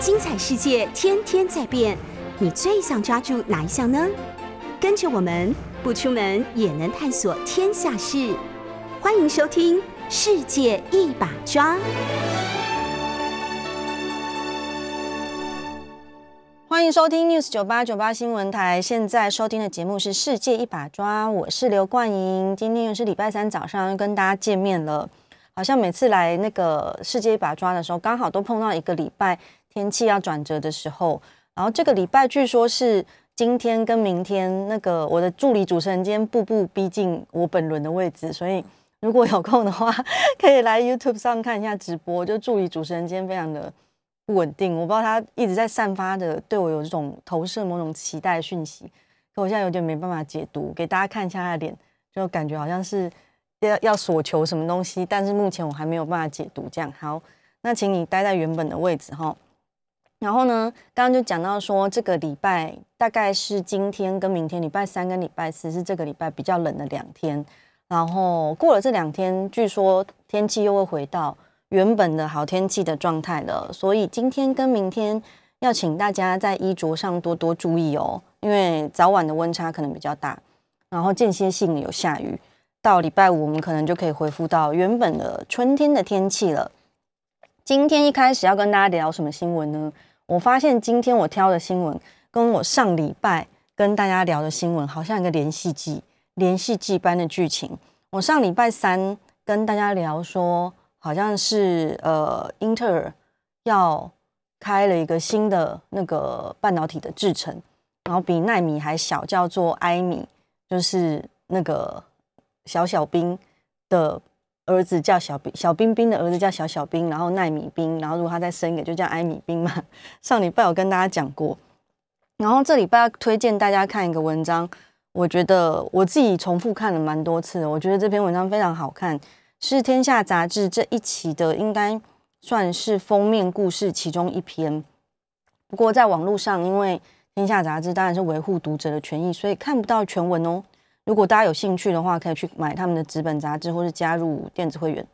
精彩世界天天在变，你最想抓住哪一项呢？跟着我们不出门也能探索天下事，欢迎收听《世界一把抓》。欢迎收听 News 九八九八新闻台，现在收听的节目是《世界一把抓》，我是刘冠莹，今天又是礼拜三早上，跟大家见面了。好像每次来那个《世界一把抓》的时候，刚好都碰到一个礼拜天气要转折的时候。然后这个礼拜据说是今天跟明天，那个我的助理主持人今天步步逼近我本轮的位置，所以如果有空的话，可以来 YouTube 上看一下直播。就助理主持人今天非常的不稳定，我不知道他一直在散发的对我有这种投射某种期待讯息，可我现在有点没办法解读，给大家看一下他的脸，就感觉好像是。要要索求什么东西，但是目前我还没有办法解读。这样好，那请你待在原本的位置哈。然后呢，刚刚就讲到说，这个礼拜大概是今天跟明天，礼拜三跟礼拜四是这个礼拜比较冷的两天。然后过了这两天，据说天气又会回到原本的好天气的状态了。所以今天跟明天要请大家在衣着上多多注意哦，因为早晚的温差可能比较大，然后间歇性有下雨。到礼拜五，我们可能就可以恢复到原本的春天的天气了。今天一开始要跟大家聊什么新闻呢？我发现今天我挑的新闻，跟我上礼拜跟大家聊的新闻，好像一个连续剧，连续剧般的剧情。我上礼拜三跟大家聊说，好像是呃，英特尔要开了一个新的那个半导体的制程，然后比纳米还小，叫做埃米，就是那个。小小兵的儿子叫小兵，小冰冰的儿子叫小小兵，然后奈米兵，然后如果他再生一个，就叫埃米兵嘛。上礼拜有跟大家讲过，然后这礼拜要推荐大家看一个文章，我觉得我自己重复看了蛮多次，我觉得这篇文章非常好看，是《天下》杂志这一期的，应该算是封面故事其中一篇。不过在网络上，因为《天下》杂志当然是维护读者的权益，所以看不到全文哦。如果大家有兴趣的话，可以去买他们的纸本杂志，或是加入电子会员。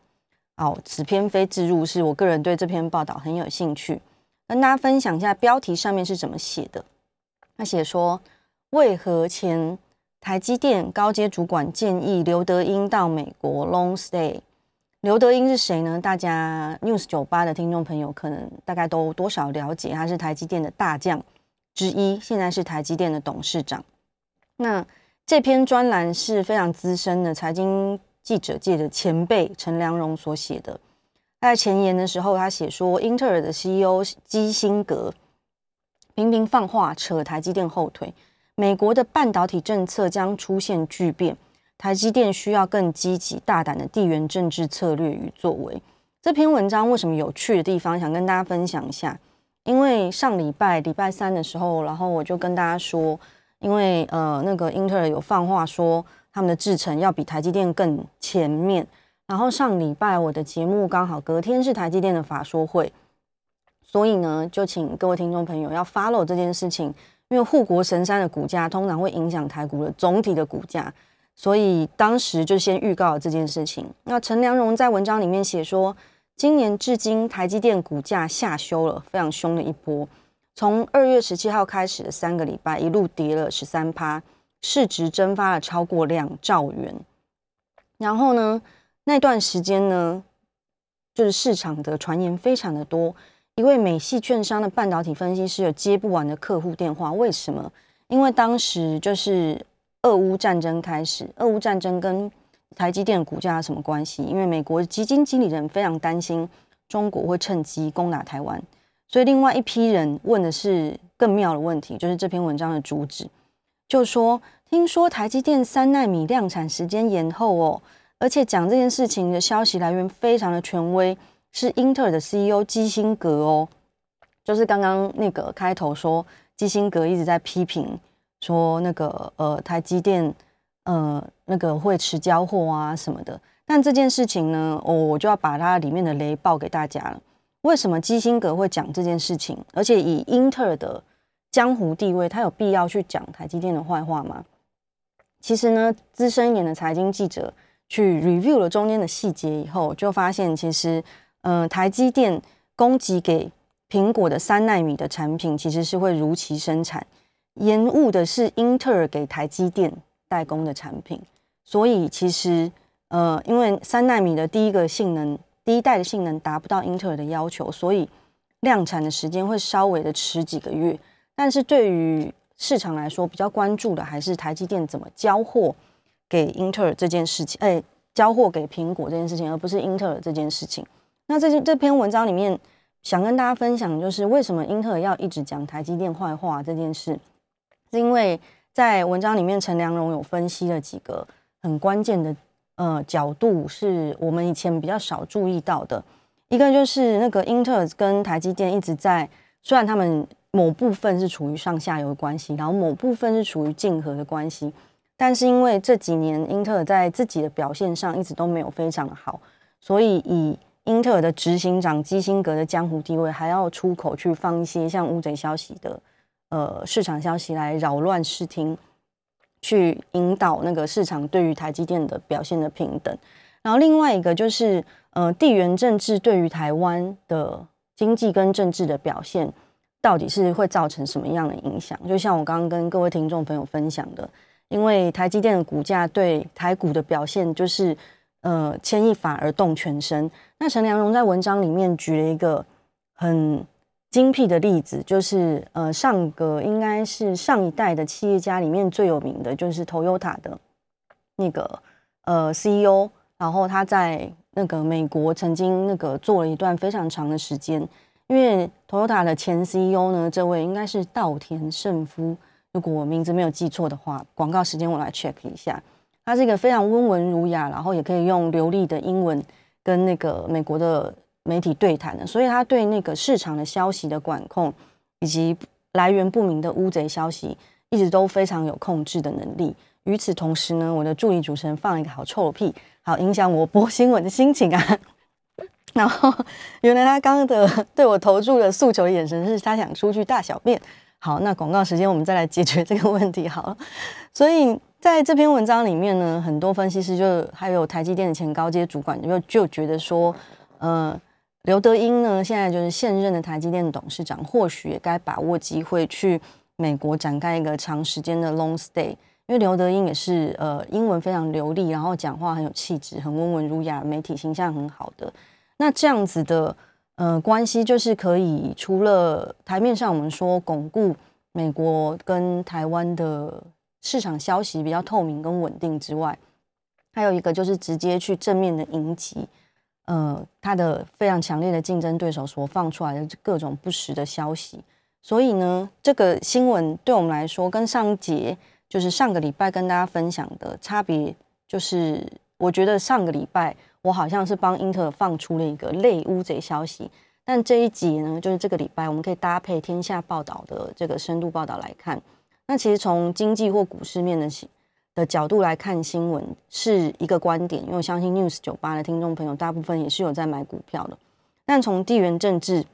哦，此篇非自入，是我个人对这篇报道很有兴趣，跟大家分享一下标题上面是怎么写的。他写说，为何前台积电高阶主管建议刘德英到美国 long stay？刘德英是谁呢？大家 news 九八的听众朋友可能大概都多少了解，他是台积电的大将之一，现在是台积电的董事长。那这篇专栏是非常资深的财经记者界的前辈陈良荣所写的。在前言的时候，他写说，英特尔的 CEO 基辛格频频放话扯台积电后腿，美国的半导体政策将出现巨变，台积电需要更积极大胆的地缘政治策略与作为。这篇文章为什么有趣的地方，想跟大家分享一下。因为上礼拜礼拜三的时候，然后我就跟大家说。因为呃，那个英特尔有放话说，他们的制程要比台积电更前面。然后上礼拜我的节目刚好隔天是台积电的法说会，所以呢，就请各位听众朋友要 follow 这件事情，因为护国神山的股价通常会影响台股的总体的股价，所以当时就先预告了这件事情。那陈良荣在文章里面写说，今年至今台积电股价下修了非常凶的一波。从二月十七号开始的三个礼拜，一路跌了十三趴，市值蒸发了超过两兆元。然后呢，那段时间呢，就是市场的传言非常的多。一位美系券商的半导体分析师有接不完的客户电话，为什么？因为当时就是俄乌战争开始，俄乌战争跟台积电股价什么关系？因为美国基金经理人非常担心中国会趁机攻打台湾。所以，另外一批人问的是更妙的问题，就是这篇文章的主旨，就说听说台积电三纳米量产时间延后哦，而且讲这件事情的消息来源非常的权威，是英特尔的 CEO 基辛格哦，就是刚刚那个开头说基辛格一直在批评说那个呃台积电呃那个会迟交货啊什么的，但这件事情呢，我我就要把它里面的雷爆给大家了。为什么基辛格会讲这件事情？而且以英特尔的江湖地位，他有必要去讲台积电的坏话吗？其实呢，资深一点的财经记者去 review 了中间的细节以后，就发现其实，嗯，台积电供给给苹果的三纳米的产品其实是会如期生产，延误的是英特尔给台积电代工的产品，所以其实呃，因为三纳米的第一个性能，第一代的性能达不到英特尔的要求，所以量产的时间会稍微的迟几个月。但是对于市场来说，比较关注的还是台积电怎么交货给英特尔这件事情，哎，交货给苹果这件事情，而不是英特尔这件事情。那这这篇文章里面。想跟大家分享，就是为什么英特尔要一直讲台积电坏话这件事，是因为在文章里面，陈良荣有分析了几个很关键的呃角度，是我们以前比较少注意到的。一个就是那个英特尔跟台积电一直在，虽然他们某部分是处于上下游的关系，然后某部分是处于竞合的关系，但是因为这几年英特尔在自己的表现上一直都没有非常好，所以以英特尔的执行长基辛格的江湖地位，还要出口去放一些像乌贼消息的呃市场消息来扰乱视听，去引导那个市场对于台积电的表现的平等。然后另外一个就是呃地缘政治对于台湾的经济跟政治的表现，到底是会造成什么样的影响？就像我刚刚跟各位听众朋友分享的，因为台积电的股价对台股的表现就是。呃，牵一发而动全身。那陈良荣在文章里面举了一个很精辟的例子，就是呃，上个应该是上一代的企业家里面最有名的就是 Toyota 的那个呃 CEO，然后他在那个美国曾经那个做了一段非常长的时间。因为 Toyota 的前 CEO 呢，这位应该是稻田胜夫，如果我名字没有记错的话，广告时间我来 check 一下。他是一个非常温文儒雅，然后也可以用流利的英文跟那个美国的媒体对谈的，所以他对那个市场的消息的管控以及来源不明的乌贼消息，一直都非常有控制的能力。与此同时呢，我的助理主持人放了一个好臭屁，好影响我播新闻的心情啊。然后原来他刚刚的对我投注的诉求眼神是他想出去大小便。好，那广告时间我们再来解决这个问题好了。所以。在这篇文章里面呢，很多分析师就还有台积电的前高阶主管就就觉得说，呃，刘德英呢现在就是现任的台积电董事长，或许也该把握机会去美国展开一个长时间的 long stay，因为刘德英也是呃英文非常流利，然后讲话很有气质，很温文儒雅，媒体形象很好的。那这样子的呃关系，就是可以除了台面上我们说巩固美国跟台湾的。市场消息比较透明跟稳定之外，还有一个就是直接去正面的迎击，呃，他的非常强烈的竞争对手所放出来的各种不实的消息。所以呢，这个新闻对我们来说，跟上一节就是上个礼拜跟大家分享的差别，就是我觉得上个礼拜我好像是帮英特尔放出了一个类乌贼消息，但这一集呢，就是这个礼拜我们可以搭配天下报道的这个深度报道来看。那其实从经济或股市面的的角度来看新闻是一个观点，因为我相信 News 九八的听众朋友大部分也是有在买股票的。但从地缘政治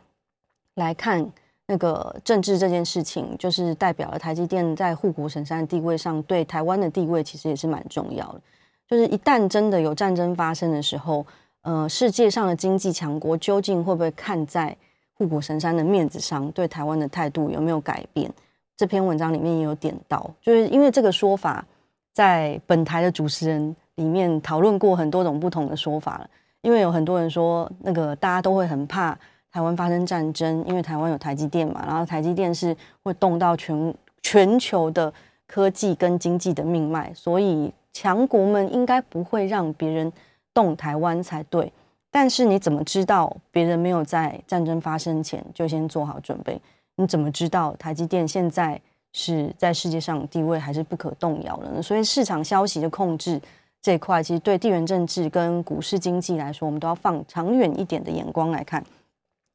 来看，那个政治这件事情，就是代表了台积电在护国神山的地位上，对台湾的地位其实也是蛮重要的。就是一旦真的有战争发生的时候，呃，世界上的经济强国究竟会不会看在护国神山的面子上，对台湾的态度有没有改变？这篇文章里面也有点到，就是因为这个说法，在本台的主持人里面讨论过很多种不同的说法了。因为有很多人说，那个大家都会很怕台湾发生战争，因为台湾有台积电嘛，然后台积电是会动到全全球的科技跟经济的命脉，所以强国们应该不会让别人动台湾才对。但是你怎么知道别人没有在战争发生前就先做好准备？你怎么知道台积电现在是在世界上地位还是不可动摇的呢？所以市场消息的控制这一块，其实对地缘政治跟股市经济来说，我们都要放长远一点的眼光来看。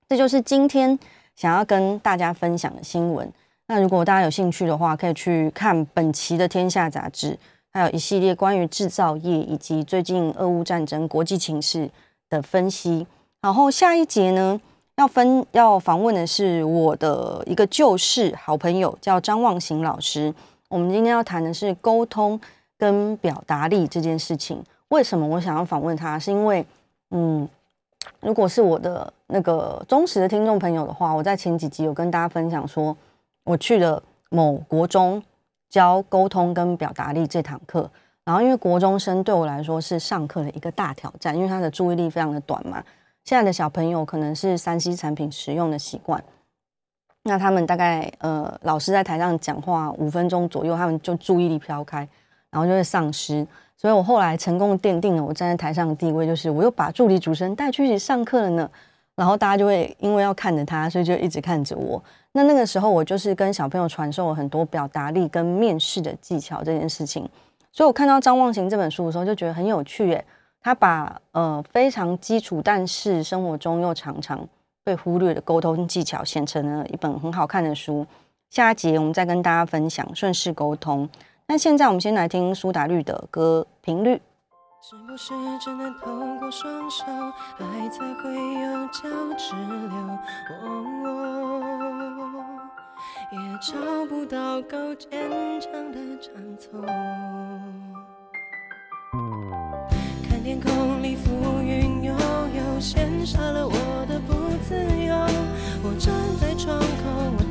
这就是今天想要跟大家分享的新闻。那如果大家有兴趣的话，可以去看本期的《天下》杂志，还有一系列关于制造业以及最近俄乌战争国际情势的分析。然后下一节呢？要分要访问的是我的一个旧事好朋友，叫张望行老师。我们今天要谈的是沟通跟表达力这件事情。为什么我想要访问他？是因为，嗯，如果是我的那个忠实的听众朋友的话，我在前几集有跟大家分享说，我去了某国中教沟通跟表达力这堂课。然后，因为国中生对我来说是上课的一个大挑战，因为他的注意力非常的短嘛。现在的小朋友可能是三 C 产品使用的习惯，那他们大概呃，老师在台上讲话五分钟左右，他们就注意力飘开，然后就会丧失。所以我后来成功奠定了我站在台上的地位，就是我又把助理主持人带去一起上课了呢。然后大家就会因为要看着他，所以就一直看着我。那那个时候，我就是跟小朋友传授了很多表达力跟面试的技巧这件事情。所以我看到张望行这本书的时候，就觉得很有趣耶。他把呃非常基础，但是生活中又常常被忽略的沟通技巧，写成了一本很好看的书。下一节我们再跟大家分享顺势沟通。那现在我们先来听苏打绿的歌《频率》。是不是只能透过双手，爱才会有交直流？也找不到够坚强的长从。天空里浮云悠悠，羡煞了我的不自由。我站在窗口，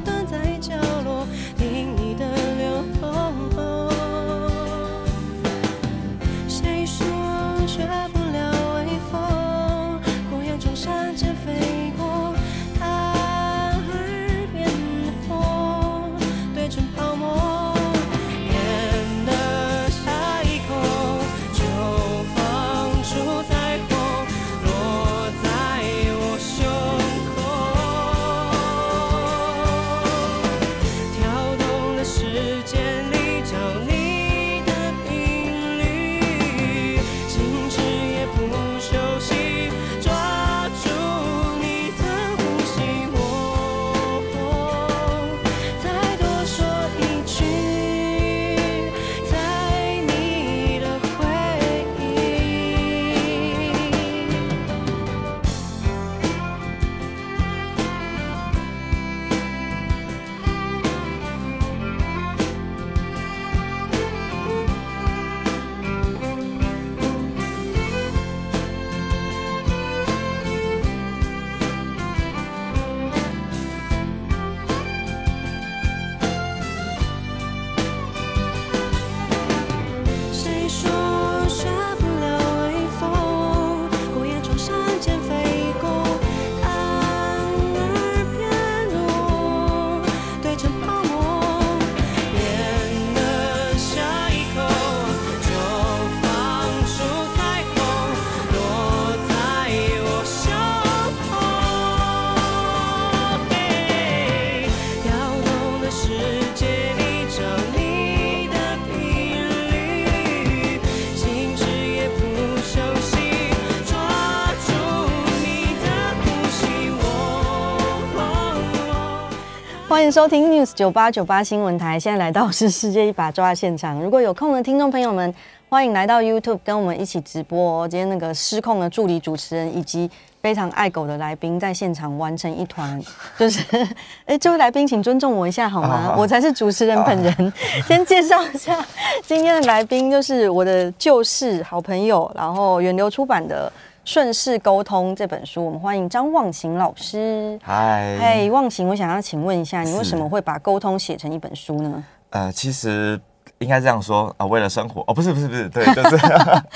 欢迎收听 News 九八九八新闻台。现在来到是世界一把抓现场。如果有空的听众朋友们，欢迎来到 YouTube 跟我们一起直播。今天那个失控的助理主持人以及非常爱狗的来宾在现场完成一团，就是 哎，这位来宾请尊重我一下好吗？我才是主持人本人。先介绍一下今天的来宾，就是我的旧事好朋友，然后远流出版的。顺势沟通这本书，我们欢迎张望行老师。嗨，嗨，望行，我想要请问一下，你为什么会把沟通写成一本书呢？呃，其实应该这样说啊，为了生活哦，不是不是不是，对，就是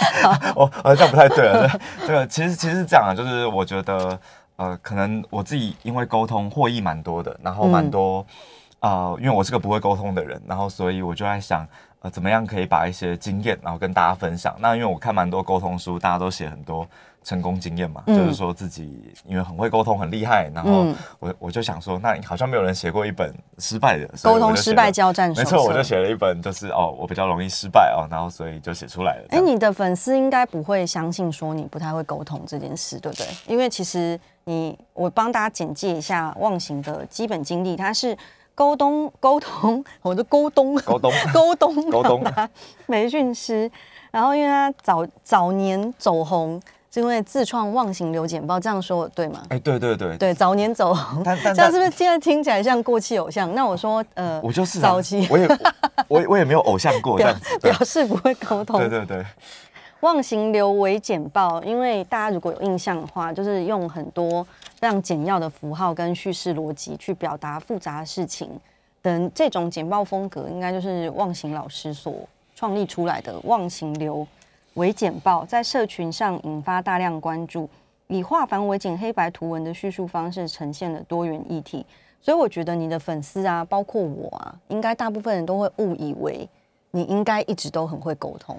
哦，呃，这样不太对了。这个其实其实是这样啊，就是我觉得呃，可能我自己因为沟通获益蛮多的，然后蛮多啊，因为我是个不会沟通的人，然后所以我就在想。呃，怎么样可以把一些经验，然后跟大家分享？那因为我看蛮多沟通书，大家都写很多成功经验嘛，就是说自己因为很会沟通，很厉害。然后我我就想说，那好像没有人写过一本失败的沟通失败交战。没错，我就写了一本，就是哦，我比较容易失败哦，然后所以就写出来了。哎，你的粉丝应该不会相信说你不太会沟通这件事，对不对？因为其实你，我帮大家简介一下忘形的基本经历，他是。沟通 沟通，我的沟通沟通沟通沟通培训师，然后因为他早早年走红，是因为自创忘形流简报，这样说对吗？哎，对对对对，早年走红，这样是不是现在听起来像过气偶像？那我说，呃，我就是早期，我也我我也没有偶像过，这样子表示不会沟通。对对对，忘形流为简报，因为大家如果有印象的话，就是用很多非常简要的符号跟叙事逻辑去表达复杂的事情等这种简报风格，应该就是忘形老师所创立出来的忘形流为简报，在社群上引发大量关注，以化繁为简黑白图文的叙述方式呈现了多元议题。所以我觉得你的粉丝啊，包括我啊，应该大部分人都会误以为你应该一直都很会沟通。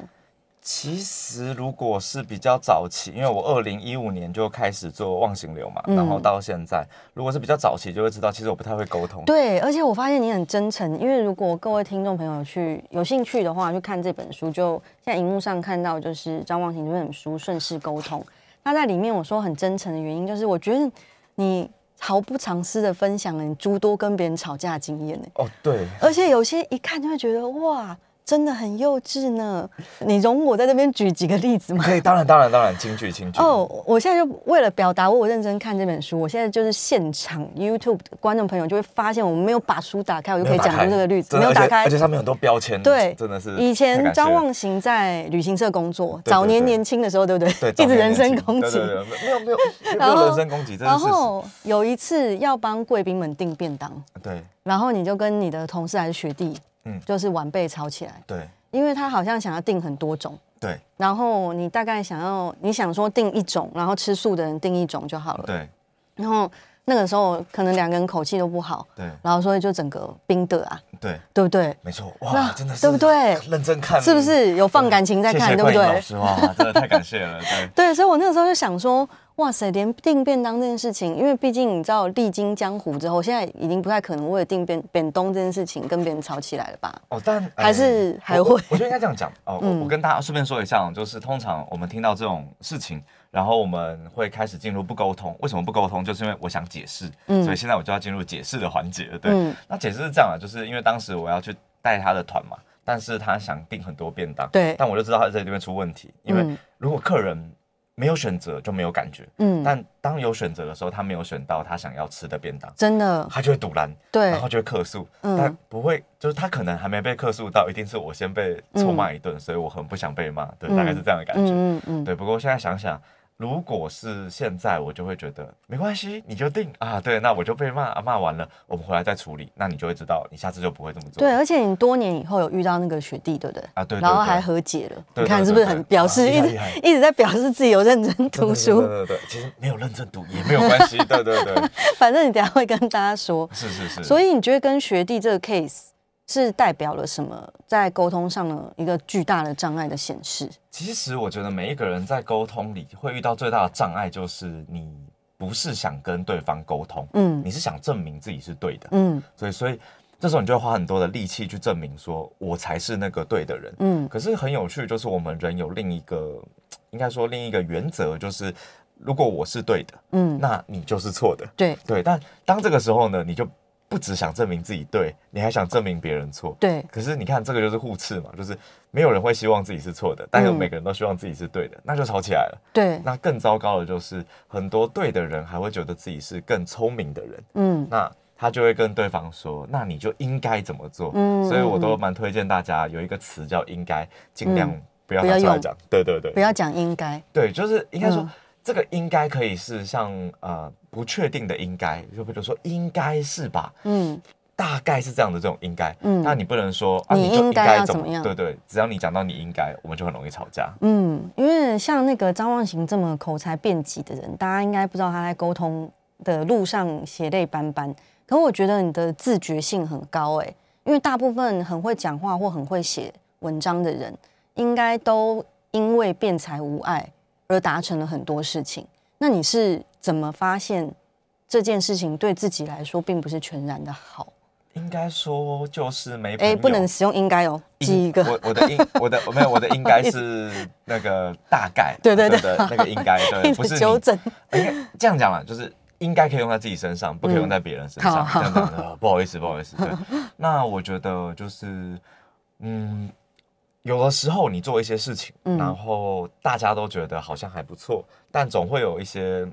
其实，如果是比较早期，因为我二零一五年就开始做忘形流嘛，然后到现在，如果是比较早期，就会知道其实我不太会沟通。对，而且我发现你很真诚，因为如果各位听众朋友去有兴趣的话，去看这本书，就现在荧幕上看到就是张忘形这本书《顺势沟通》。那在里面我说很真诚的原因，就是我觉得你毫不藏私的分享了你诸多跟别人吵架经验呢。哦，对，而且有些一看就会觉得哇。真的很幼稚呢，你容我在这边举几个例子吗？可以，当然，当然，当然，请举，请举。哦，我现在就为了表达我认真看这本书，我现在就是现场 YouTube 的观众朋友就会发现，我们没有把书打开，我就可以讲出这个例子，没有打开，而且上面很多标签，对，真的是。以前张望行在旅行社工作，早年年轻的时候，对不对？对，一直人身攻击，没有没有没有人身攻击，然后有一次要帮贵宾们订便当，对，然后你就跟你的同事还是学弟，嗯，就是晚辈吵起来，对。因为他好像想要定很多种，对。然后你大概想要，你想说定一种，然后吃素的人定一种就好了，对。然后那个时候可能两个人口气都不好，对。然后所以就整个冰的啊，对，对不对？没错，哇，真的是，对不对？认真看，是不是有放感情在看，对不对？老师哇，真的太感谢了，对。对，所以我那个时候就想说。哇塞，连订便当这件事情，因为毕竟你知道历经江湖之后，现在已经不太可能为了订便便当这件事情跟别人吵起来了吧？哦，但还是还会，我觉得应该这样讲哦。我跟大家顺便说一下，就是通常我们听到这种事情，然后我们会开始进入不沟通。为什么不沟通？就是因为我想解释，所以现在我就要进入解释的环节。对，那解释是这样的，就是因为当时我要去带他的团嘛，但是他想订很多便当，对，但我就知道他在这边出问题，因为如果客人。没有选择就没有感觉，嗯，但当有选择的时候，他没有选到他想要吃的便当，真的，他就会堵拦，对，然后就会客诉，但不会，就是他可能还没被客诉到，一定是我先被臭骂一顿，所以我很不想被骂，对，大概是这样的感觉，嗯嗯，对，不过现在想想。如果是现在，我就会觉得没关系，你就定啊。对，那我就被骂，骂完了，我们回来再处理。那你就会知道，你下次就不会这么做。对，而且你多年以后有遇到那个学弟，对不对？啊，对。然后还和解了，你看是不是很表示一直一直在表示自己有认真读书？对对对，其实没有认真读也没有关系。对对对，反正你等下会跟大家说。是是是。所以你觉得跟学弟这个 case？是代表了什么？在沟通上的一个巨大的障碍的显示。其实我觉得每一个人在沟通里会遇到最大的障碍，就是你不是想跟对方沟通，嗯，你是想证明自己是对的，嗯，所以所以这时候你就会花很多的力气去证明说我才是那个对的人，嗯。可是很有趣，就是我们人有另一个，应该说另一个原则，就是如果我是对的，嗯，那你就是错的，对对。但当这个时候呢，你就。不只想证明自己对，你还想证明别人错。对。可是你看，这个就是互斥嘛，就是没有人会希望自己是错的，但是每个人都希望自己是对的，那就吵起来了。对。那更糟糕的就是，很多对的人还会觉得自己是更聪明的人。嗯。那他就会跟对方说：“那你就应该怎么做？”嗯。所以我都蛮推荐大家有一个词叫“应该”，尽量不要拿出来讲。对对对。不要讲应该。对，就是应该说。这个应该可以是像呃不确定的应该，就比如说应该是吧，嗯，大概是这样的这种应该，嗯，那你不能说啊，你应该怎么样？对对，只要你讲到你应该，我们就很容易吵架。嗯，因为像那个张望行这么口才辩捷的人，大家应该不知道他在沟通的路上血泪斑斑。可我觉得你的自觉性很高哎，因为大部分很会讲话或很会写文章的人，应该都因为辩才无碍。而达成了很多事情，那你是怎么发现这件事情对自己来说并不是全然的好？应该说就是没哎，不能使用应该哦，记一个。我我的应我的没有我的应该是那个大概，对对对，那个应该对，不是纠正。应该这样讲了，就是应该可以用在自己身上，不可以用在别人身上。这样讲的，不好意思，不好意思。对，那我觉得就是嗯。有的时候你做一些事情，然后大家都觉得好像还不错，但总会有一些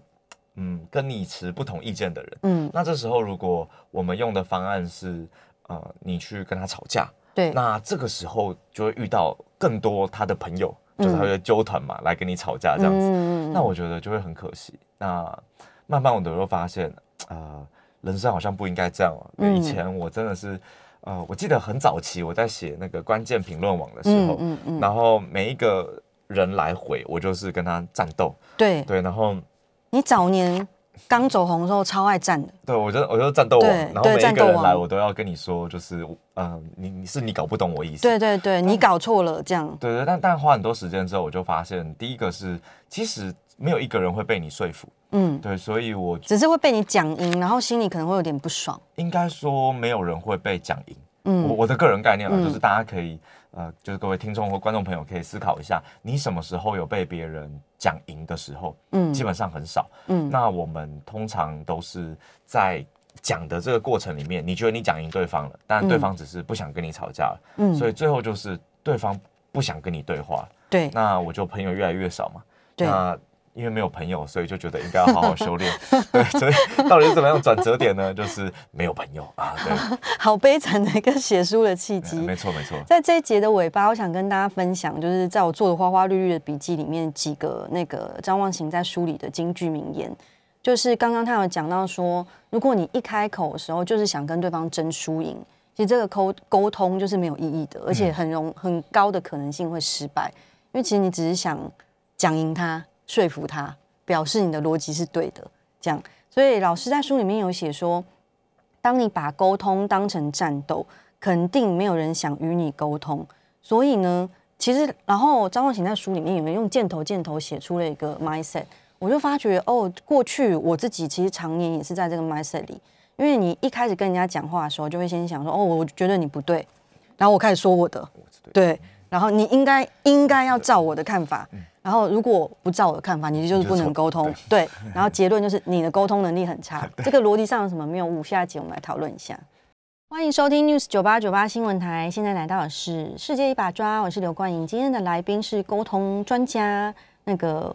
嗯跟你持不同意见的人。嗯，那这时候如果我们用的方案是呃你去跟他吵架，对，那这个时候就会遇到更多他的朋友就是他会纠团嘛，来跟你吵架这样子。那我觉得就会很可惜。那慢慢我都会发现，呃，人生好像不应该这样。以前我真的是，呃，我记得很早期我在写那个关键评论网的时候，嗯嗯，然后每一个人来回，我就是跟他战斗。对对，然后你早年。刚走红的时候超爱战的，对我觉得我就战斗王，然后每一个人来我都要跟你说，就是嗯，你你是你搞不懂我意思，对对对，你搞错了这样，对对，但但花很多时间之后，我就发现第一个是其实没有一个人会被你说服，嗯，对，所以我只是会被你讲赢，然后心里可能会有点不爽，应该说没有人会被讲赢，嗯，我我的个人概念啊，就是大家可以。呃，就是各位听众或观众朋友可以思考一下，你什么时候有被别人讲赢的时候？嗯，基本上很少。嗯，那我们通常都是在讲的这个过程里面，你觉得你讲赢对方了，但对方只是不想跟你吵架了。嗯，所以最后就是对方不想跟你对话。对，那我就朋友越来越少嘛。对。那因为没有朋友，所以就觉得应该要好好修炼。对，所以到底是怎么样转折点呢？就是没有朋友啊。对，好悲惨的一个写书的契机。没错，没错。在这一节的尾巴，我想跟大家分享，就是在我做的花花绿绿的笔记里面几个那个张望行在书里的金句名言。就是刚刚他有讲到说，如果你一开口的时候就是想跟对方争输赢，其实这个沟沟通就是没有意义的，而且很容很高的可能性会失败，因为其实你只是想讲赢他。说服他，表示你的逻辑是对的，这样。所以老师在书里面有写说，当你把沟通当成战斗，肯定没有人想与你沟通。所以呢，其实，然后张望行在书里面有没有用箭头箭头写出了一个 mindset？我就发觉哦，过去我自己其实常年也是在这个 mindset 里，因为你一开始跟人家讲话的时候，就会先想说，哦，我觉得你不对，然后我开始说我的，对，然后你应该应该要照我的看法。然后如果不照我的看法，你就是不能沟通。对，然后结论就是你的沟通能力很差。这个逻辑上有什么谬误？下一集我们来讨论一下。欢迎收听 News 九八九八新闻台，现在来到的是世界一把抓，我是刘冠莹。今天的来宾是沟通专家，那个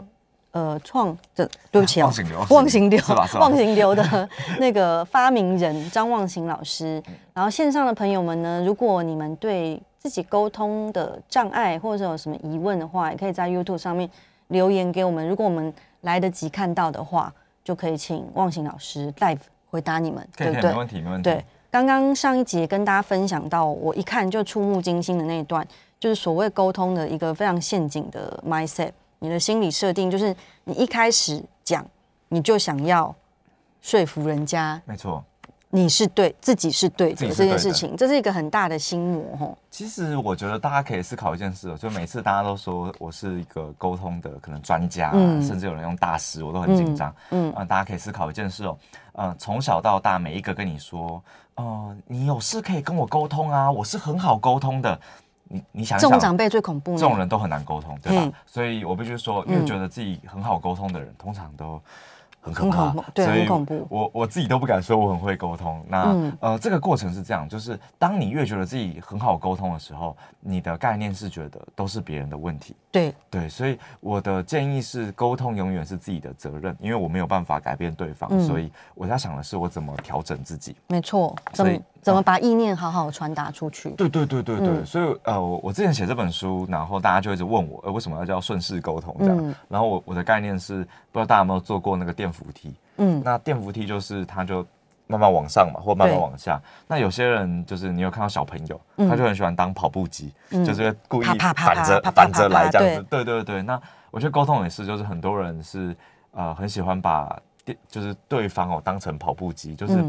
呃创的，对不起啊，忘形流，忘形流的 那个发明人张忘形老师。然后线上的朋友们呢，如果你们对自己沟通的障碍，或者有什么疑问的话，也可以在 YouTube 上面留言给我们。如果我们来得及看到的话，就可以请忘形老师 live 回答你们，对不对？没问题，没问题。对，刚刚上一节跟大家分享到，我一看就触目惊心的那一段，就是所谓沟通的一个非常陷阱的 mindset。你的心理设定就是你一开始讲，你就想要说服人家，没错。你是对自己是对的这件事情，这是一个很大的心魔吼。其实我觉得大家可以思考一件事，就每次大家都说我是一个沟通的可能专家，甚至有人用大师，我都很紧张。嗯，大家可以思考一件事哦，嗯，从小到大每一个跟你说，哦，你有事可以跟我沟通啊，我是很好沟通的。你你想想，这种长辈最恐怖，这种人都很难沟通，对吧？所以我必须说，越觉得自己很好沟通的人，通常都。很可怕，对，很恐怖。我我自己都不敢说我很会沟通。那呃，这个过程是这样，就是当你越觉得自己很好沟通的时候，你的概念是觉得都是别人的问题。对对，所以我的建议是，沟通永远是自己的责任，因为我没有办法改变对方，所以我在想的是我怎么调整自己。没错，怎么怎么把意念好好传达出去？对对对对对，所以呃，我我之前写这本书，然后大家就一直问我，呃，为什么要叫顺势沟通这样？然后我我的概念是，不知道大家有没有做过那个电扶梯？嗯，那电扶梯就是它就慢慢往上嘛，或慢慢往下。那有些人就是你有看到小朋友，他就很喜欢当跑步机，就是故意反着反着来这样子。对对对，那我觉得沟通也是，就是很多人是呃很喜欢把电就是对方哦当成跑步机，就是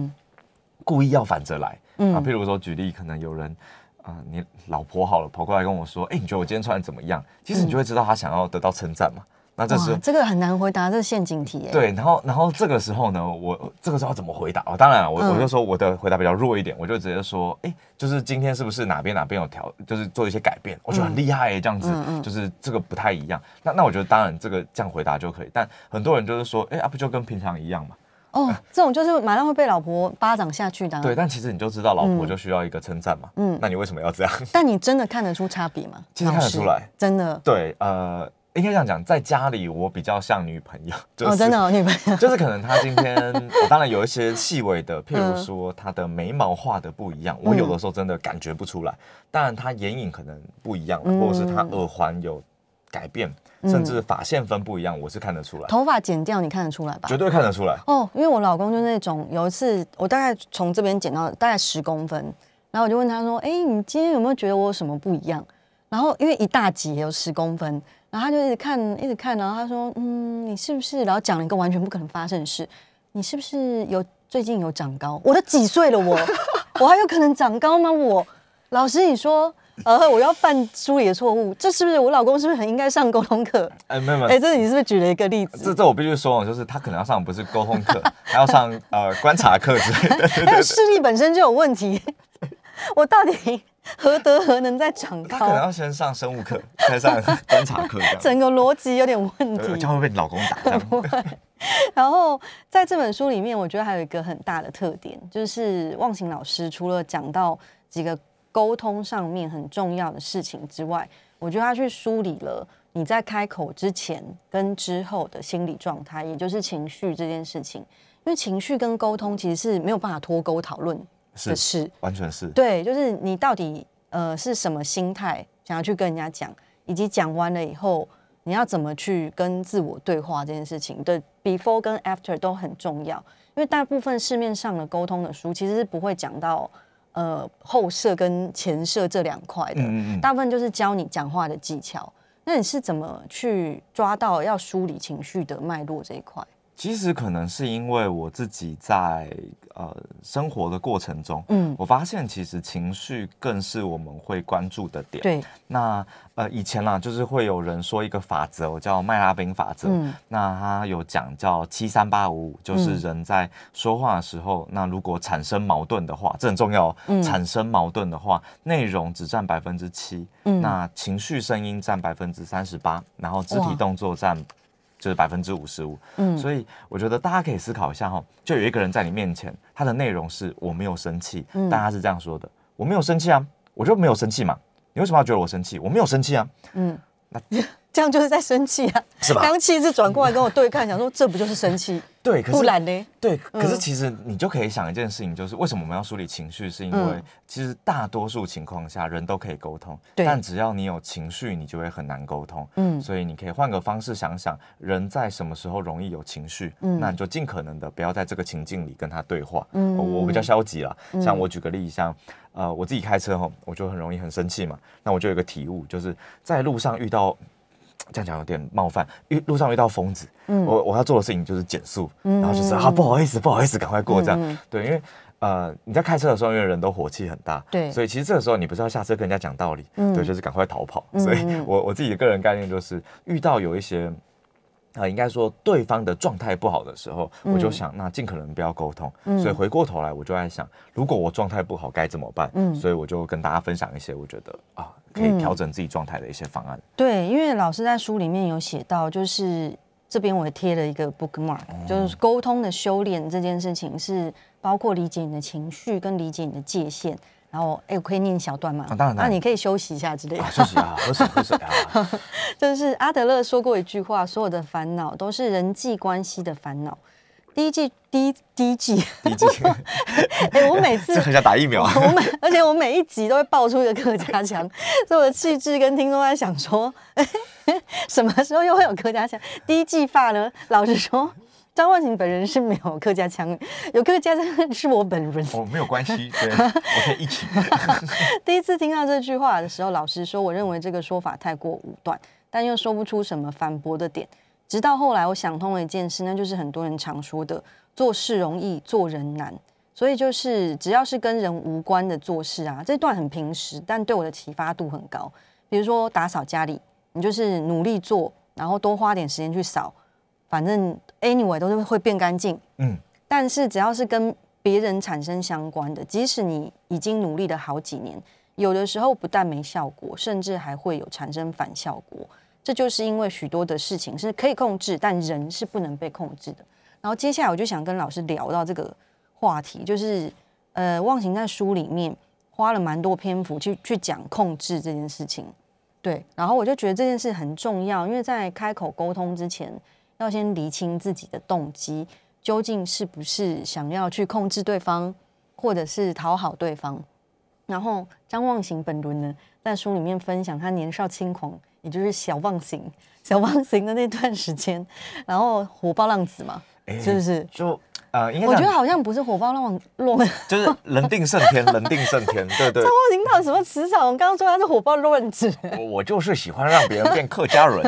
故意要反着来。啊，譬如说举例，可能有人啊，你老婆好了跑过来跟我说，哎，你觉得我今天穿的怎么样？其实你就会知道他想要得到称赞嘛。那这是这个很难回答，这是陷阱题。对，然后然后这个时候呢，我这个时候怎么回答？哦，当然了，我我就说我的回答比较弱一点，我就直接说，哎，就是今天是不是哪边哪边有调，就是做一些改变？我觉得很厉害，这样子，就是这个不太一样。那那我觉得当然这个这样回答就可以，但很多人就是说，哎啊，不就跟平常一样嘛？哦，这种就是马上会被老婆巴掌下去的。对，但其实你就知道老婆就需要一个称赞嘛。嗯，那你为什么要这样？但你真的看得出差别吗？其实看得出来，真的。对，呃。应该这样讲，在家里我比较像女朋友，哦，真的女朋友，就是可能她今天，当然有一些细微的，譬如说她的眉毛画的不一样，我有的时候真的感觉不出来。当然她眼影可能不一样，或者是她耳环有改变，甚至发线分不一样，我是看得出来，头发剪掉你看得出来吧？绝对看得出来。哦，因为我老公就那种，有一次我大概从这边剪到大概十公分，然后我就问他说：“哎，你今天有没有觉得我有什么不一样？”然后因为一大截有十公分，然后他就一直看，一直看，然后他说：“嗯，你是不是？”然后讲了一个完全不可能发生的事：“你是不是有最近有长高？”我都几岁了，我我还有可能长高吗？我老师，你说。呃，我要犯书里的错误，这是不是我老公是不是很应该上沟通课？哎，没有没有，哎，这你是不是举了一个例子？这这我必须说，就是他可能要上不是沟通课，还要上呃观察课之类的。还有视力本身就有问题，我到底何德何能在长高？他可能要先上生物课，再上观察课，这样整个逻辑有点问题，将会被你老公打。然后在这本书里面，我觉得还有一个很大的特点，就是忘情老师除了讲到几个。沟通上面很重要的事情之外，我觉得他去梳理了你在开口之前跟之后的心理状态，也就是情绪这件事情。因为情绪跟沟通其实是没有办法脱钩讨论的事，完全是对，就是你到底呃是什么心态想要去跟人家讲，以及讲完了以后你要怎么去跟自我对话这件事情的 before 跟 after 都很重要。因为大部分市面上的沟通的书其实是不会讲到。呃，后摄跟前摄这两块的，大部分就是教你讲话的技巧。那你是怎么去抓到要梳理情绪的脉络这一块？其实可能是因为我自己在呃生活的过程中，嗯，我发现其实情绪更是我们会关注的点。对，那呃以前啦，就是会有人说一个法则，叫麦拉宾法则。嗯，那他有讲叫七三八五五，就是人在说话的时候，那如果产生矛盾的话，这很重要。嗯，产生矛盾的话，内容只占百分之七，嗯，那情绪声音占百分之三十八，然后肢体动作占。就是百分之五十五，嗯，所以我觉得大家可以思考一下哈，就有一个人在你面前，他的内容是我没有生气，嗯，但他是这样说的，我没有生气啊，我就没有生气嘛，你为什么要觉得我生气？我没有生气啊，嗯，那这样就是在生气啊，是吧？刚气质转过来跟我对看，想说这不就是生气？对，不然呢？对，可是其实你就可以想一件事情，就是为什么我们要梳理情绪？是因为其实大多数情况下人都可以沟通，但只要你有情绪，你就会很难沟通。嗯，所以你可以换个方式想想，人在什么时候容易有情绪？嗯，那你就尽可能的不要在这个情境里跟他对话。嗯，我比较消极了，像我举个例子，像呃我自己开车哈，我就很容易很生气嘛。那我就有个体悟，就是在路上遇到。这样讲有点冒犯。遇路上遇到疯子，我我要做的事情就是减速，然后就是啊不好意思不好意思，赶快过这样。对，因为呃你在开车的时候，因为人都火气很大，对，所以其实这个时候你不是要下车跟人家讲道理，对，就是赶快逃跑。所以我我自己的个人概念就是，遇到有一些啊应该说对方的状态不好的时候，我就想那尽可能不要沟通。所以回过头来，我就在想，如果我状态不好该怎么办？嗯，所以我就跟大家分享一些我觉得啊。可以调整自己状态的一些方案。对，因为老师在书里面有写到，就是这边我贴了一个 bookmark，就是沟通的修炼这件事情是包括理解你的情绪跟理解你的界限。然后，哎，我可以念一小段吗？当然，那你可以休息一下之类的。休息啊，喝水，喝水啊。就是阿德勒说过一句话：所有的烦恼都是人际关系的烦恼。第一季，第一第一季，第一季。哎，我每次 很想打疫苗。我每，而且我每一集都会爆出一个客家腔，所以我的气质跟听众在想说，什么时候又会有客家腔？第一季发呢？老实说，张万晴本人是没有客家腔，有客家腔是我本人。哦，没有关系，对，我可以一起。第一次听到这句话的时候，老实说，我认为这个说法太过武断，但又说不出什么反驳的点。直到后来，我想通了一件事，那就是很多人常说的“做事容易，做人难”。所以就是只要是跟人无关的做事啊，这段很平时，但对我的启发度很高。比如说打扫家里，你就是努力做，然后多花点时间去扫，反正 anyway 都是会变干净。嗯。但是只要是跟别人产生相关的，即使你已经努力了好几年，有的时候不但没效果，甚至还会有产生反效果。这就是因为许多的事情是可以控制，但人是不能被控制的。然后接下来我就想跟老师聊到这个话题，就是呃，忘形在书里面花了蛮多篇幅去去讲控制这件事情。对，然后我就觉得这件事很重要，因为在开口沟通之前，要先厘清自己的动机，究竟是不是想要去控制对方，或者是讨好对方。然后张望行本人呢，在书里面分享他年少轻狂，也就是小望行、小望行的那段时间，然后火爆浪子嘛，哎是不是？就呃，应该我觉得好像不是火爆浪浪，张 就是人定胜天，人定胜天，对对。忘形到底什么磁场？我刚刚说他是火爆乱子，我我就是喜欢让别人变客家人，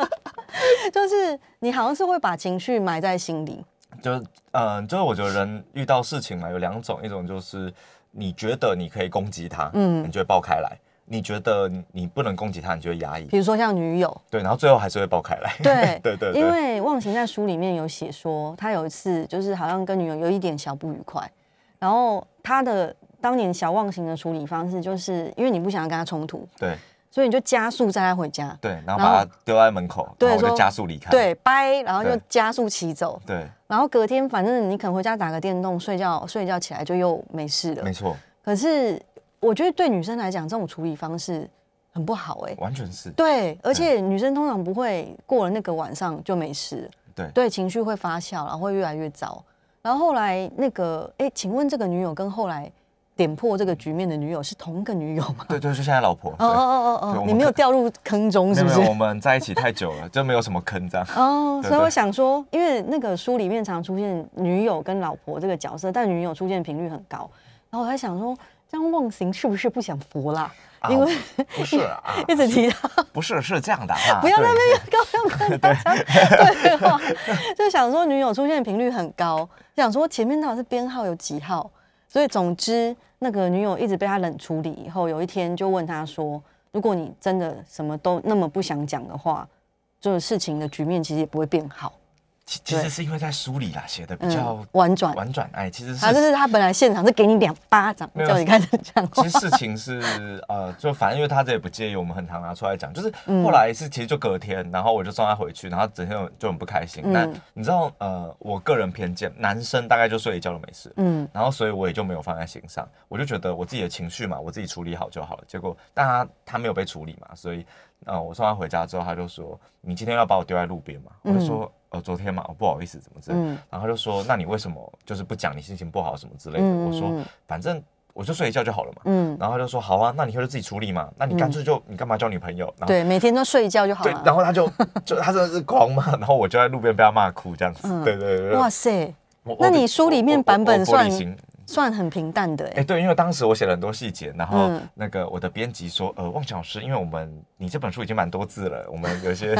就是你好像是会把情绪埋在心里，就是嗯、呃就是我觉得人遇到事情嘛，有两种，一种就是你觉得你可以攻击他，嗯嗯，你就会爆开来；你觉得你你不能攻击他，你就会压抑，比如说像女友，对，然后最后还是会爆开来。对 对对對因为忘形在书里面有写说，他有一次就是好像跟女友有一点小不愉快，然后他的当年小忘形的处理方式，就是因为你不想要跟他冲突，对。所以你就加速载他回家，对，然后把他丢在门口，对然后我就加速离开。对，掰，然后就加速骑走，对，然后隔天反正你可能回家打个电动，睡觉睡觉起来就又没事了。没。错，可是我觉得对女生来讲，这种处理方式很不好哎、完全是对，而且女生通常不会过了那个晚上就没事了。对对，情绪会发酵，然后会越来越糟。然后后来那个，哎，请问这个女友跟后来点破这个局面的女友是同一个女友吗？对对，就现在老婆。哦哦哦哦你没有掉入坑中是不是没有，？我们在一起太久了，就没有什么坑这样。哦，对所以我想说，因为那个书里面常出现女友跟老婆这个角色，但女友出现频率很高。然后我在想说，这样忘形是不是不想服啦？啊因为不是啊，一直提到不是是这样的啊，不要那边高高跟大家。对话，就想说女友出现频率很高，想说前面到底是编号有几号，所以总之那个女友一直被他冷处理以后，有一天就问他说，如果你真的什么都那么不想讲的话，就是事情的局面其实也不会变好，其其实是因为在书里啦写的比嗯较，婉转。婉转，哎，其实是啊，就是他本来现场是给你两巴掌，叫你开始讲话其。实事情是呃，就反正因为他这也不介意，我们很常拿出来讲。就是嗯后来是其实就隔天，然后我就送他回去，然后整天就很不开心。嗯但你知道呃，我个人偏见，男生大概就睡一觉就没事。嗯然后所以我也就没有放在心上，我就觉得我自己的情绪嘛，我自己处理好就好了。结果但他他没有被处理嘛，所以呃，我送他回家之后，他就说：“你今天要把我丢在路边嘛？”我就说：“呃，昨天嘛，我不好意思，怎么之类。嗯然后他就说：“那你为什么就是不讲你心情不好什么之类的？”嗯我说嗯嗯：“反正我就睡一觉就好了嘛。”嗯，然后他就说好啊，那你以后就自己处理嘛，那你干脆就、你干嘛交女朋友？然后对，每天都睡一觉就好了对，了。然后他就就他真的是狂骂，然后我就在路边被他骂哭这样子。嗯对对对，哇塞，那你书里面版本算算很平淡的哎、哎。对，因为当时我写了很多细节，然后嗯那个我的编辑说，呃，汪小师，因为我们你这本书已经蛮多字了，我们有些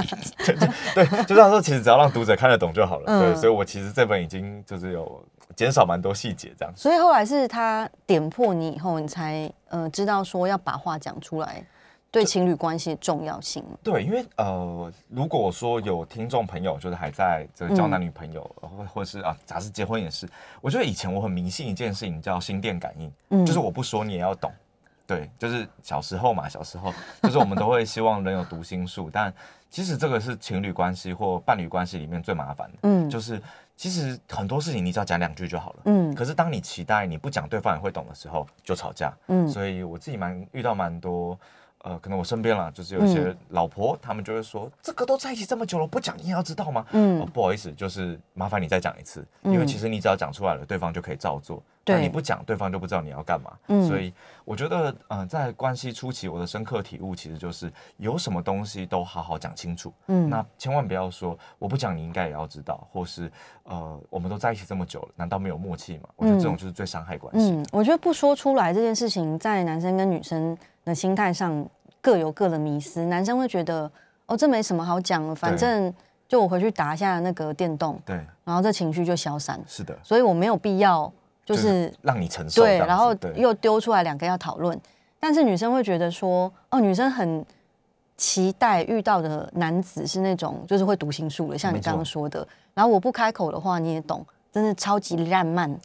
对就这样说其实只要让读者看得懂就好了，嗯对，所以我其实这本已经就是有减少蛮多细节这样子。所以后来是他点破你以后，你才呃知道说要把话讲出来，对情侣关系的重要性。对，因为呃，如果说有听众朋友就是还在这个交男女朋友，或、或者是啊，假设结婚也是，我觉得以前我很迷信一件事情叫心电感应，嗯就是我不说你也要懂。对，就是小时候嘛，小时候就是我们都会希望人有读心术，但其实这个是情侣关系或伴侣关系里面最麻烦的，嗯就是其实很多事情你只要讲两句就好了，嗯可是当你期待你不讲对方也会懂的时候，就吵架。嗯所以我自己蛮遇到蛮多，呃，可能我身边啦，就是有一些老婆，他们就会说，这个都在一起这么久了，不讲你也要知道吗？嗯哦，不好意思，就是麻烦你再讲一次，因为嗯其实你只要讲出来了，对方就可以照做。对但你不讲，对方就不知道你要干嘛。嗯所以我觉得，嗯、在关系初期，我的深刻体悟其实就是有什么东西都好好讲清楚。嗯那千万不要说我不讲，你应该也要知道，或是呃，我们都在一起这么久了，难道没有默契吗？我觉得这种就是最伤害关系我觉得不说出来这件事情，在男生跟女生的心态上各有各的迷思。男生会觉得，哦，这没什么好讲的，反正就我回去打一下那个电动，对，然后这情绪就消散，是的，所以我没有必要就是让你承受对，然后又丢出来两个要讨论，但是女生会觉得说，哦，女生很期待遇到的男子是那种就是会读心术的，像你刚刚说的。然后我不开口的话，你也懂，真的超级烂漫。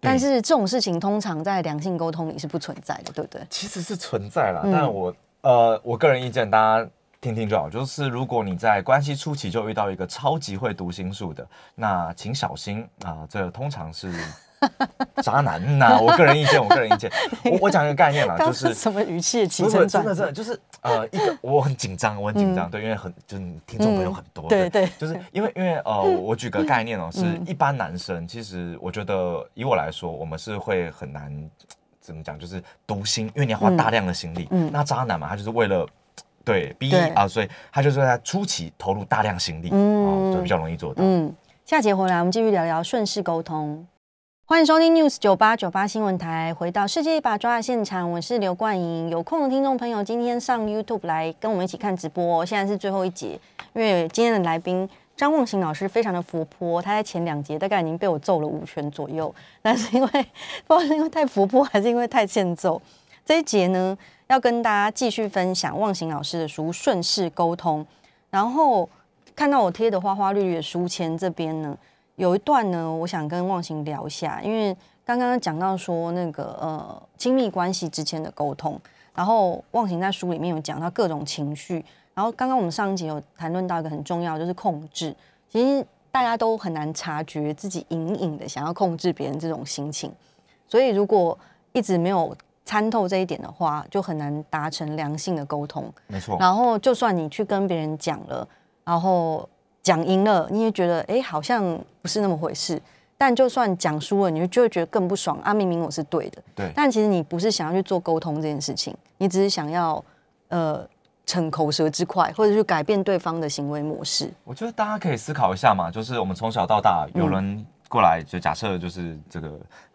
但是这种事情通常在良性沟通里是不存在的，对不对？其实是存在啦，嗯但我呃，我个人意见，大家听听就好。就是如果你在关系初期就遇到一个超级会读心术的，那请小心啊、这通常是 渣男呐、我个人意见，我个人意见，我我讲一个概念啦，就是什么语气的起不是承转？真的真的就是呃一个我很紧张，我很紧张，对，因为很就是听众朋友很多，嗯对对就是因为因为呃我我举个概念哦，是嗯一般男生其实我觉得以我来说，我们是会很难。怎么讲，就是读心，因为你要花大量的心力。嗯那渣男嘛，他就是为了对 B 啊，所以他就是在初期投入大量心力，嗯啊，就比较容易做到。嗯，下节回来我们继续聊聊顺势沟通。欢迎收听 News 九八九八新闻台，回到世界一把抓的现场，我是刘冠莹。有空的听众朋友，今天上 YouTube 来跟我们一起看直播、现在是最后一节，因为今天的来宾张梦行老师非常的活泼，他在前两节大概已经被我揍了五拳左右，但是因为不知道是因为太活泼还是因为太欠揍，这一节呢要跟大家继续分享望行老师的书《顺势沟通》，然后看到我贴的花花绿绿的书签这边呢，有一段呢，我想跟望行聊一下，因为刚刚讲到说那个呃亲密关系之间的沟通，然后望行在书里面有讲到各种情绪，然后刚刚我们上一集有谈论到一个很重要，就是控制。其实大家都很难察觉自己隐隐的想要控制别人这种心情，所以如果一直没有参透这一点的话，就很难达成良性的沟通。没错，然后就算你去跟别人讲了，然后讲赢了，你也觉得哎好像不是那么回事。但就算讲输了，你就会觉得更不爽啊！明明我是对的，对，但其实你不是想要去做沟通这件事情，你只是想要呃逞口舌之快，或者去改变对方的行为模式。我觉得大家可以思考一下嘛，就是我们从小到大，嗯有人过来，就假设就是这个，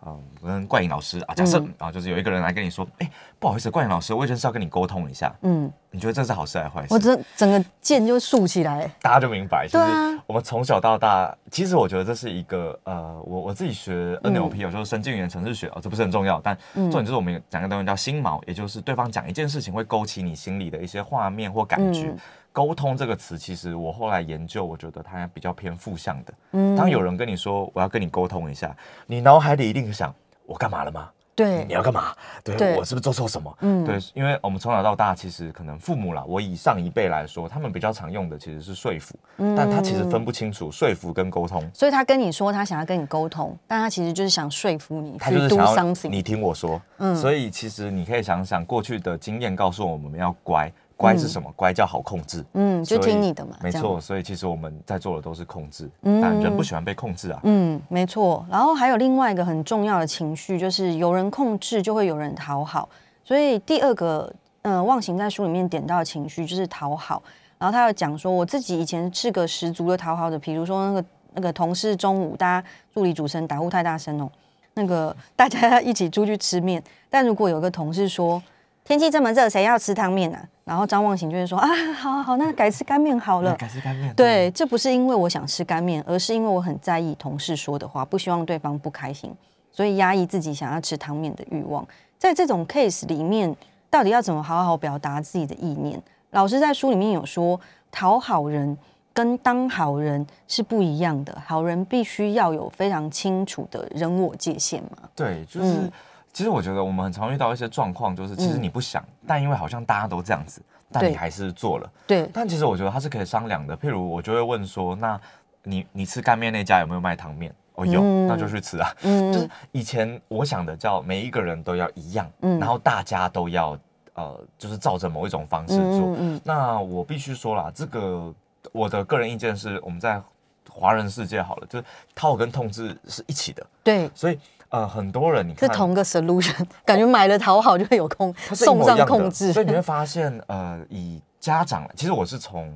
嗯，我跟怪影老师啊，假设嗯啊，就是有一个人来跟你说，哎，不好意思，怪影老师，我有件事要跟你沟通一下，嗯，你觉得这是好事还是坏事我事？整整个剑就竖起来。大家就明白，其实对啊我们从小到大，其实我觉得这是一个呃，我我自己学嗯 NLP，、有，就是神经语言程式学哦，这不是很重要，但重点就是我们讲一个东西叫心锚，也就是对方讲一件事情会勾起你心里的一些画面或感觉。嗯沟通这个词，其实我后来研究，我觉得它比较偏负向的。嗯当有人跟你说我要跟你沟通一下，你脑海里一定想我干嘛了吗？对你要干嘛？对对我是不是做错什么？嗯对，因为我们从小到大，其实可能父母啦，我以上一辈来说，他们比较常用的其实是说服，嗯但他其实分不清楚说服跟沟通，所以他跟你说他想要跟你沟通，但他其实就是想说服你他就是想要。你听我说。嗯所以其实你可以想想，过去的经验告诉我们要乖，乖是什么？乖叫好控制。嗯，就听你的嘛，没错，所以其实我们在做的都是控制，嗯但人不喜欢被控制啊。嗯，没错。然后还有另外一个很重要的情绪，就是有人控制，就会有人讨好。所以第二个，呃，忘形在书里面点到的情绪就是讨好。然后他有讲说，我自己以前是个十足的讨好者，比如说那个那个同事中午大家助理主持人打呼太大声哦，那个大家一起出去吃面，但如果有个同事说天气这么热，谁要吃汤面啊？然后张望行就会说啊，好好好，那改吃干面好了。改吃干面。对，这不是因为我想吃干面，而是因为我很在意同事说的话，不希望对方不开心，所以压抑自己想要吃汤面的欲望。在这种 case 里面，到底要怎么好好表达自己的意念？老师在书里面有说，讨好人跟当好人是不一样的，好人必须要有非常清楚的人我界限嘛。对，就是、嗯其实我觉得我们很常遇到一些状况，就是其实你不想，但因为好像大家都这样子，但你还是做了。对，但其实我觉得它是可以商量的。譬如我就会问说，那你你吃干面那家有没有卖汤面？哦，有，嗯那就去吃啊。嗯就是以前我想的叫每一个人都要一样，嗯然后大家都要呃，就是照着某一种方式做。嗯嗯那我必须说啦，这个我的个人意见是，我们在华人世界好了，就是套跟痛制是一起的，对，所以呃，很多人你看是同个 solution，感觉买了讨好就会有控送上控制，所以你会发现，呃，以家长，其实我是从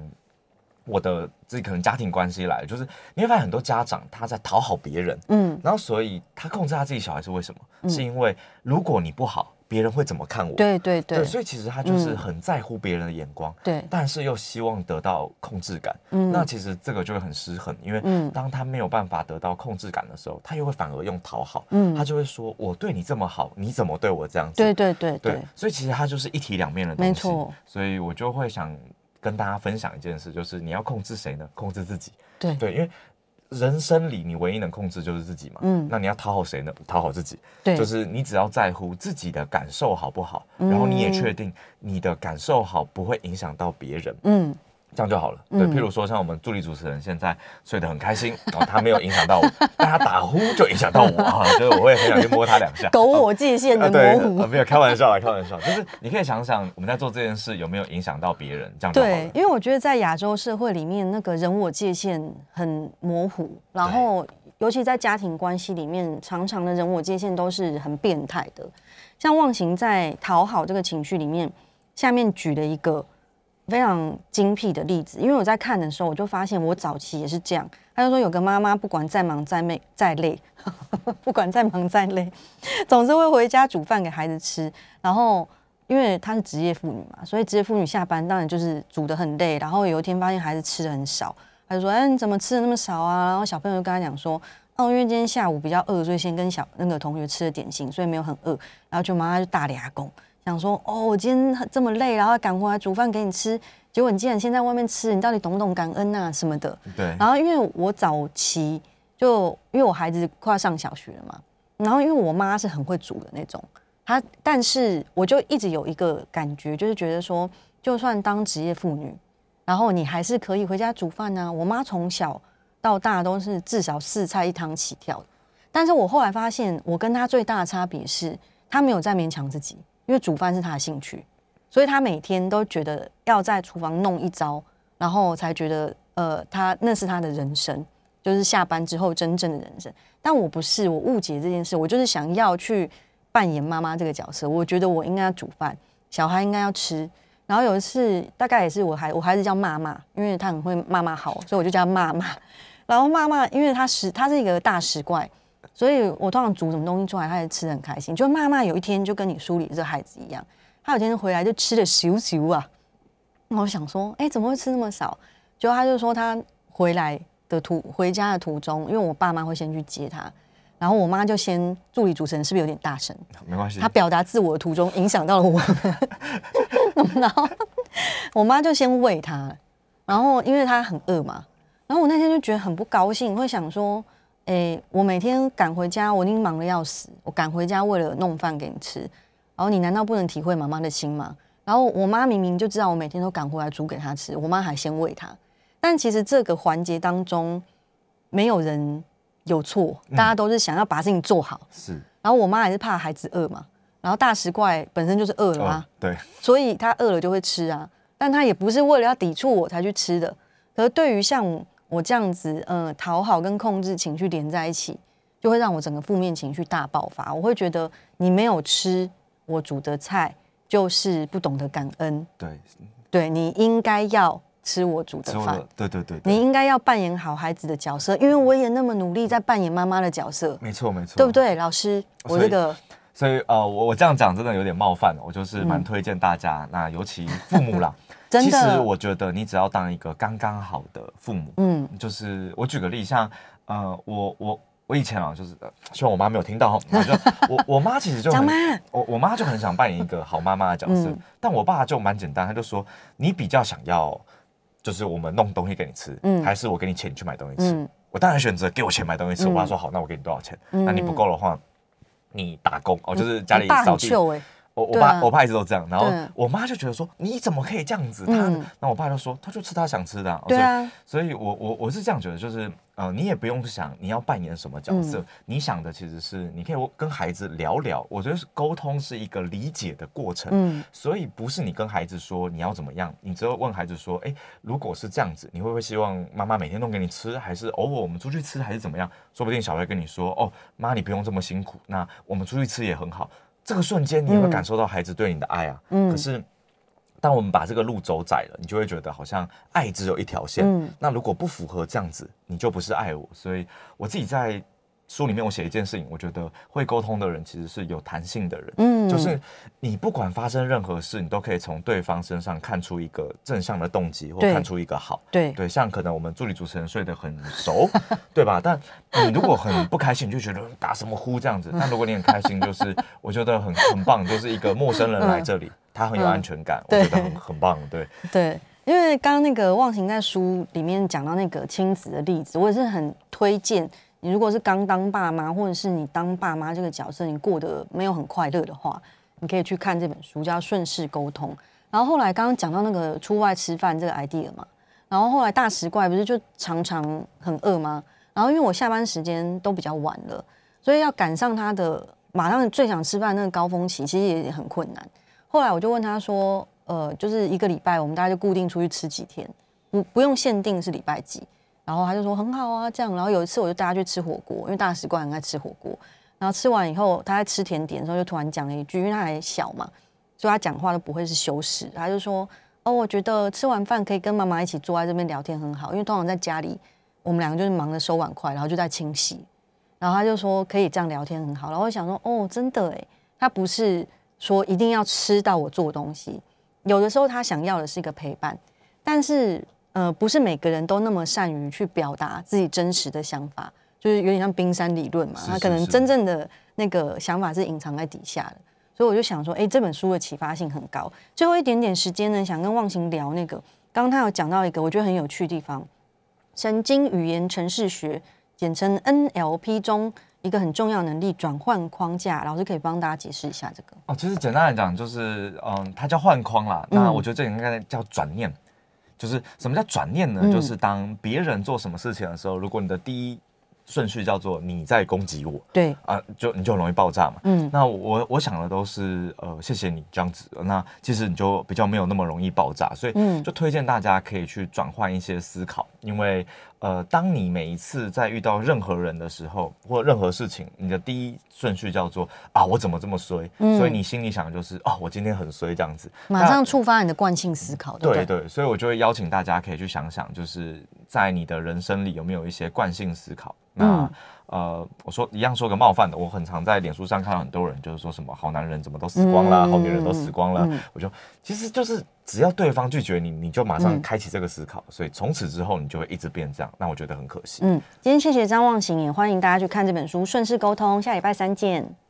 我的自己可能家庭关系来，就是你会发现很多家长他在讨好别人，嗯，然后所以他控制他自己小孩是为什么？是因为如果你不好，别人会怎么看我？对对对所以其实他就是嗯很在乎别人的眼光，对，但是又希望得到控制感。嗯那其实这个就会很失衡，因为嗯当他没有办法得到控制感的时候，他又会反而用讨好，嗯他就会说：“我对你这么好，你怎么对我这样子？”对对对对对，，所以其实他就是一体两面的东西。没错，所以我就会想跟大家分享一件事，就是你要控制谁呢？控制自己。对对，因为人生里你唯一能控制就是自己嘛。嗯那你要讨好谁呢？讨好自己。对就是你只要在乎自己的感受好不好，然后你也确定你的感受好不会影响到别人，嗯，这样就好了。对，嗯譬如说像我们助理主持人现在睡得很开心，哦，他没有影响到我，但他打呼就影响到我啊，所以我会很想去摸他两下。狗我界限的啊，对，模糊呃。没有开玩笑啦，开玩笑，就是你可以想想我们在做这件事有没有影响到别人，这样就好了。对，因为我觉得在亚洲社会里面，那个人我界限很模糊，然后尤其在家庭关系里面，常常的人我界限都是很变态的。像忘形在讨好这个情绪里面，下面举了一个非常精辟的例子，因为我在看的时候，我就发现我早期也是这样。他就说有个妈妈，不管再忙再累再累，不管再忙再累，总是会回家煮饭给孩子吃，然后。因为她是职业妇女嘛，所以职业妇女下班当然就是煮的很累。然后有一天发现孩子吃的很少，她就说：“哎，你怎么吃的那么少啊？”然后小朋友就跟他讲说：“哦，因为今天下午比较饿，所以先跟小那个同学吃了点心，所以没有很饿。”然后就妈妈就大俩公，想说：“哦，我今天这么累，然后赶回来煮饭给你吃，结果你竟然先在外面吃，你到底懂不懂感恩啊什么的？”对。然后因为我早期就因为我孩子快要上小学了嘛，然后因为我妈是很会煮的那种。她，但是我就一直有一个感觉，就是觉得说，就算当职业妇女，然后你还是可以回家煮饭啊。我妈从小到大都是至少四菜一汤起跳的，但是我后来发现，我跟她最大的差别是，她没有在勉强自己，因为煮饭是他的兴趣，所以他每天都觉得要在厨房弄一招，然后才觉得，呃，他那是他的人生，就是下班之后真正的人生。但我不是，我误解这件事，我就是想要去。扮演妈妈这个角色，我觉得我应该要煮饭，小孩应该要吃。然后有一次，大概也是我孩我孩子叫妈妈，因为他很会骂骂好，所以我就叫妈妈。然后妈妈，因为他食他是一个大食怪，所以我通常煮什么东西出来，他也吃的很开心。就妈妈有一天就跟你梳理这孩子一样，他有一天回来就吃的咻咻啊。那我想说，哎，怎么会吃那么少？就他就说他回来的途回家的途中，因为我爸妈会先去接他。然后我妈就先助理主持人是不是有点大声？没关系。她表达自我的途中影响到了我，然后我妈就先喂他，然后因为他很饿嘛，然后我那天就觉得很不高兴，会想说，哎，我每天赶回家，我已经忙得要死，我赶回家为了弄饭给你吃，然后你难道不能体会妈妈的心吗？然后我妈明明就知道我每天都赶回来煮给她吃，我妈还先喂她，但其实这个环节当中没有人。有错，大家都是想要把事情做好。是，然后我妈还是怕孩子饿嘛，然后大食怪本身就是饿了啊，对，所以他饿了就会吃啊，但他也不是为了要抵触我才去吃的。可是对于像我这样子，呃，讨好跟控制情绪连在一起，就会让我整个负面情绪大爆发。我会觉得你没有吃我煮的菜，就是不懂得感恩。对，对你应该要。吃我煮的饭，对对对，你应该要扮演好孩子的角色，因为我也那么努力在扮演妈妈的角色，没错没错，对不对？老师，我这个，所以呃，我我这样讲真的有点冒犯，我就是蛮推荐大家，那尤其父母啦，真的，其实我觉得你只要当一个刚刚好的父母，嗯，就是我举个例，像呃，我我我以前啊，就是希望我妈没有听到，就我我妈其实就很，我我妈就很想扮演一个好妈妈的角色，但我爸就蛮简单，他就说你比较想要。就是我们弄东西给你吃，还是我给你钱去买东西吃？我当然选择给我钱买东西吃。我爸说好，那我给你多少钱？那你不够的话，你打工哦，就是家里扫地。我我爸我爸一直都这样，然后我妈就觉得说你怎么可以这样子？他那我爸就说他就吃他想吃的。对啊，所以我我我是这样觉得，就是。呃，你也不用想你要扮演什么角色，你想的其实是你可以跟孩子聊聊。我觉得沟通是一个理解的过程，嗯，所以不是你跟孩子说你要怎么样，你只有问孩子说，哎，如果是这样子，你会不会希望妈妈每天弄给你吃，还是偶尔我们出去吃，还是怎么样？说不定小孩跟你说，哦，妈，你不用这么辛苦，那我们出去吃也很好。这个瞬间你会感受到孩子对你的爱啊，嗯，可是。当我们把这个路走窄了，你就会觉得好像爱只有一条线。嗯，那如果不符合这样子，你就不是爱我。所以我自己在书里面我写一件事情，我觉得会沟通的人其实是有弹性的人。嗯，就是你不管发生任何事，你都可以从对方身上看出一个正向的动机，或看出一个好。对对，像可能我们助理主持人睡得很熟，对吧？但你如果很不开心，你就觉得打什么呼这样子。但如果你很开心，就是我觉得很很棒，就是一个陌生人来这里。他很有安全感，我觉得很很棒，对 对，因为刚刚那个忘形在书里面讲到那个亲子的例子，我也是很推荐你，如果是刚当爸妈，或者是你当爸妈这个角色，你过得没有很快乐的话，你可以去看这本书，叫《顺势沟通》。然后后来刚刚讲到那个出外吃饭这个 idea 嘛，然后后来大食怪不是就常常很饿吗？然后因为我下班时间都比较晚了，所以要赶上他的马上最想吃饭那个高峰期，其实也很困难。后来我就问他说：“呃，就是一个礼拜，我们大家就固定出去吃几天，不不用限定是礼拜几。然后他就说很好啊，这样。然后有一次我就带他去吃火锅，因为大使馆很爱吃火锅。然后吃完以后，他在吃甜点的时候就突然讲了一句，因为他还小嘛，所以他讲话都不会是修饰，他就说：“哦，我觉得吃完饭可以跟妈妈一起坐在这边聊天很好，因为通常在家里我们两个就是忙着收碗筷，然后就在清洗。然后他就说可以这样聊天很好。然后我想说，哦，真的哎，他不是说一定要吃到我做东西，有的时候他想要的是一个陪伴，但是呃，不是每个人都那么善于去表达自己真实的想法。”就是有点像冰山理论嘛，他可能真正的那个想法是隐藏在底下的，所以我就想说，哎，这本书的启发性很高。最后一点点时间呢，想跟忘形聊那个，刚刚他有讲到一个我觉得很有趣的地方，神经语言程式学，简称 NLP 中一个很重要能力——转换框架。老师可以帮大家解释一下这个？哦，其实简单来讲，就是嗯，它叫换框啦。那我觉得这应该叫转念。就是什么叫转念呢？就是当别人做什么事情的时候，如果你的第一顺序叫做你在攻击我，对啊，就你就很容易爆炸嘛。嗯，那我我想的都是呃，谢谢你这样子，那其实你就比较没有那么容易爆炸，所以就推荐大家可以去转换一些思考，因为呃，当你每一次在遇到任何人的时候或任何事情，你的第一顺序叫做啊，我怎么这么衰？所以你心里想的就是哦，我今天很衰这样子，马上触发你的惯性思考，对对？所以我就会邀请大家可以去想想，就是在你的人生里有没有一些惯性思考。那呃，我说一样说个冒犯的，我很常在脸书上看到很多人就是说什么好男人怎么都死光了，好女人都死光了。我就其实就是只要对方拒绝你，你就马上开启这个思考，所以从此之后你就会一直变这样。那我觉得很可惜。嗯，今天谢谢张望行，也欢迎大家去看这本书《顺势沟通》，下礼拜三见。